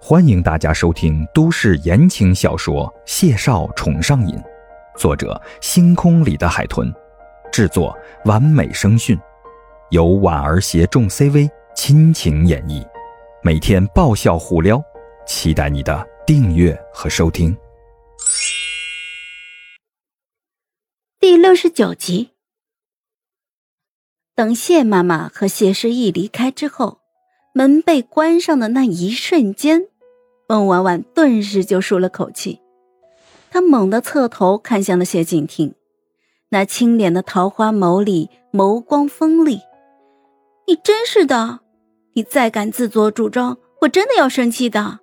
欢迎大家收听都市言情小说《谢少宠上瘾》，作者：星空里的海豚，制作：完美声讯，由婉儿携众 CV 亲情演绎，每天爆笑互撩，期待你的订阅和收听。第六十九集，等谢妈妈和谢诗意离开之后，门被关上的那一瞬间。孟婉婉顿时就舒了口气，她猛地侧头看向了谢景亭，那清敛的桃花眸里眸光锋利。你真是的，你再敢自作主张，我真的要生气的。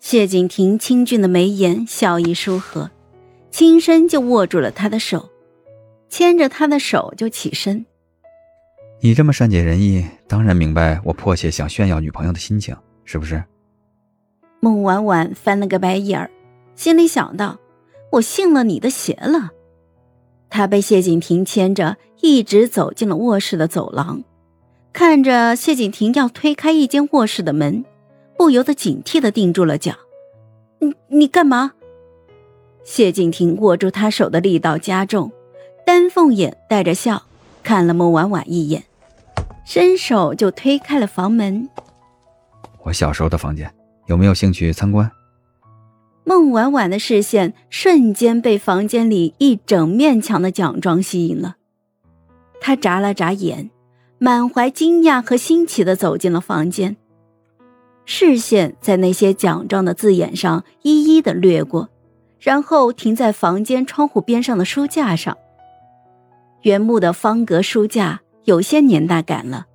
谢景亭清俊的眉眼笑意舒和，轻身就握住了他的手，牵着他的手就起身。你这么善解人意，当然明白我迫切想炫耀女朋友的心情，是不是？孟婉婉翻了个白眼儿，心里想到：“我信了你的邪了。”她被谢景亭牵着，一直走进了卧室的走廊，看着谢景亭要推开一间卧室的门，不由得警惕的定住了脚。“你你干嘛？”谢景亭握住他手的力道加重，丹凤眼带着笑看了孟婉婉一眼，伸手就推开了房门。“我小时候的房间。”有没有兴趣参观？孟婉婉的视线瞬间被房间里一整面墙的奖状吸引了，她眨了眨眼，满怀惊讶和新奇的走进了房间，视线在那些奖状的字眼上一一的掠过，然后停在房间窗户边上的书架上。原木的方格书架有些年代感了，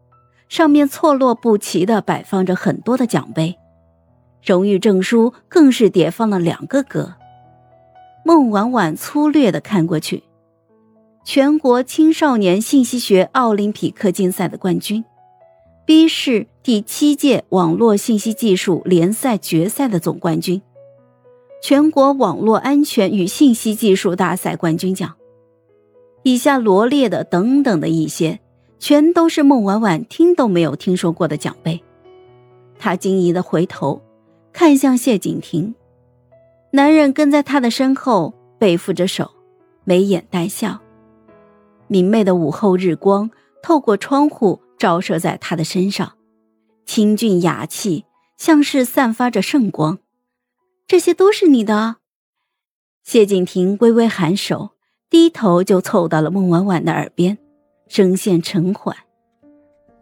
上面错落不齐的摆放着很多的奖杯。荣誉证书更是叠放了两个格。孟婉婉粗略的看过去，全国青少年信息学奥林匹克竞赛的冠军，B 市第七届网络信息技术联赛决赛的总冠军，全国网络安全与信息技术大赛冠军奖。以下罗列的等等的一些，全都是孟婉婉听都没有听说过的奖杯。她惊疑的回头。看向谢景亭，男人跟在他的身后，背负着手，眉眼带笑。明媚的午后日光透过窗户照射在他的身上，清俊雅气，像是散发着圣光。这些都是你的。谢景亭微微颔首，低头就凑到了孟婉婉的耳边，声线沉缓：“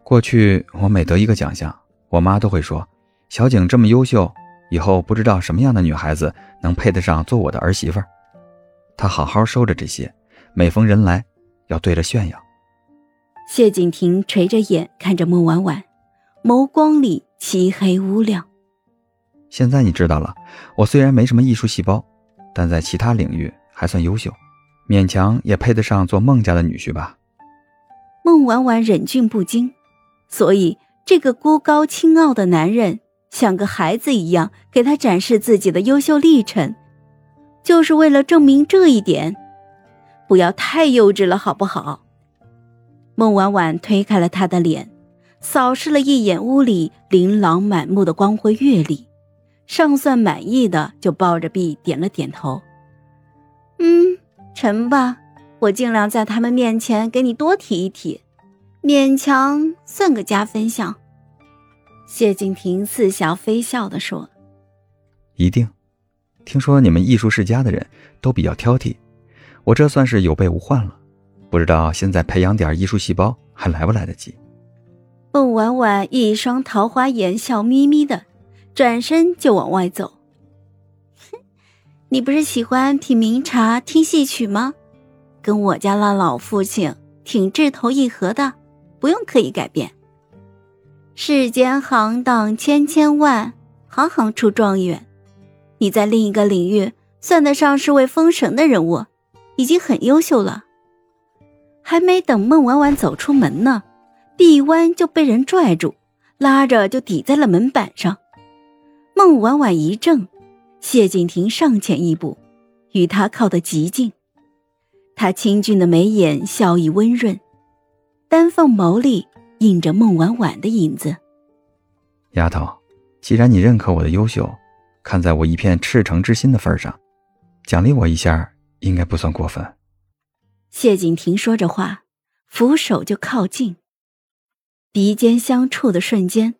过去我每得一个奖项，我妈都会说，小景这么优秀。”以后不知道什么样的女孩子能配得上做我的儿媳妇儿，他好好收着这些，每逢人来，要对着炫耀。谢景亭垂着眼看着孟婉婉，眸光里漆黑乌亮。现在你知道了，我虽然没什么艺术细胞，但在其他领域还算优秀，勉强也配得上做孟家的女婿吧。孟婉婉忍俊不禁，所以这个孤高清傲的男人。像个孩子一样给他展示自己的优秀历程，就是为了证明这一点。不要太幼稚了，好不好？孟婉婉推开了他的脸，扫视了一眼屋里琳琅满目的光辉阅历，尚算满意的就抱着臂点了点头。嗯，成吧，我尽量在他们面前给你多提一提，勉强算个加分项。谢景亭似笑非笑地说：“一定。听说你们艺术世家的人都比较挑剔，我这算是有备无患了。不知道现在培养点艺术细胞还来不来得及？”孟婉婉一双桃花眼笑眯眯的，转身就往外走。哼，你不是喜欢品茗茶、听戏曲吗？跟我家那老父亲挺志投意合的，不用刻意改变。世间行当千千万，行行出状元。你在另一个领域算得上是位封神的人物，已经很优秀了。还没等孟婉婉走出门呢，臂弯就被人拽住，拉着就抵在了门板上。孟婉婉一怔，谢景亭上前一步，与他靠得极近。他清俊的眉眼笑意温润，丹凤眸里。映着孟婉婉的影子，丫头，既然你认可我的优秀，看在我一片赤诚之心的份上，奖励我一下，应该不算过分。谢景亭说着话，扶手就靠近。鼻尖相触的瞬间，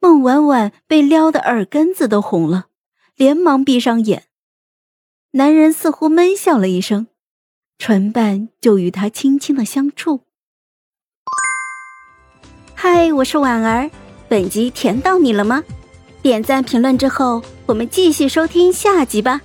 孟婉婉被撩的耳根子都红了，连忙闭上眼。男人似乎闷笑了一声，唇瓣就与他轻轻的相触。嗨，我是婉儿，本集甜到你了吗？点赞评论之后，我们继续收听下集吧。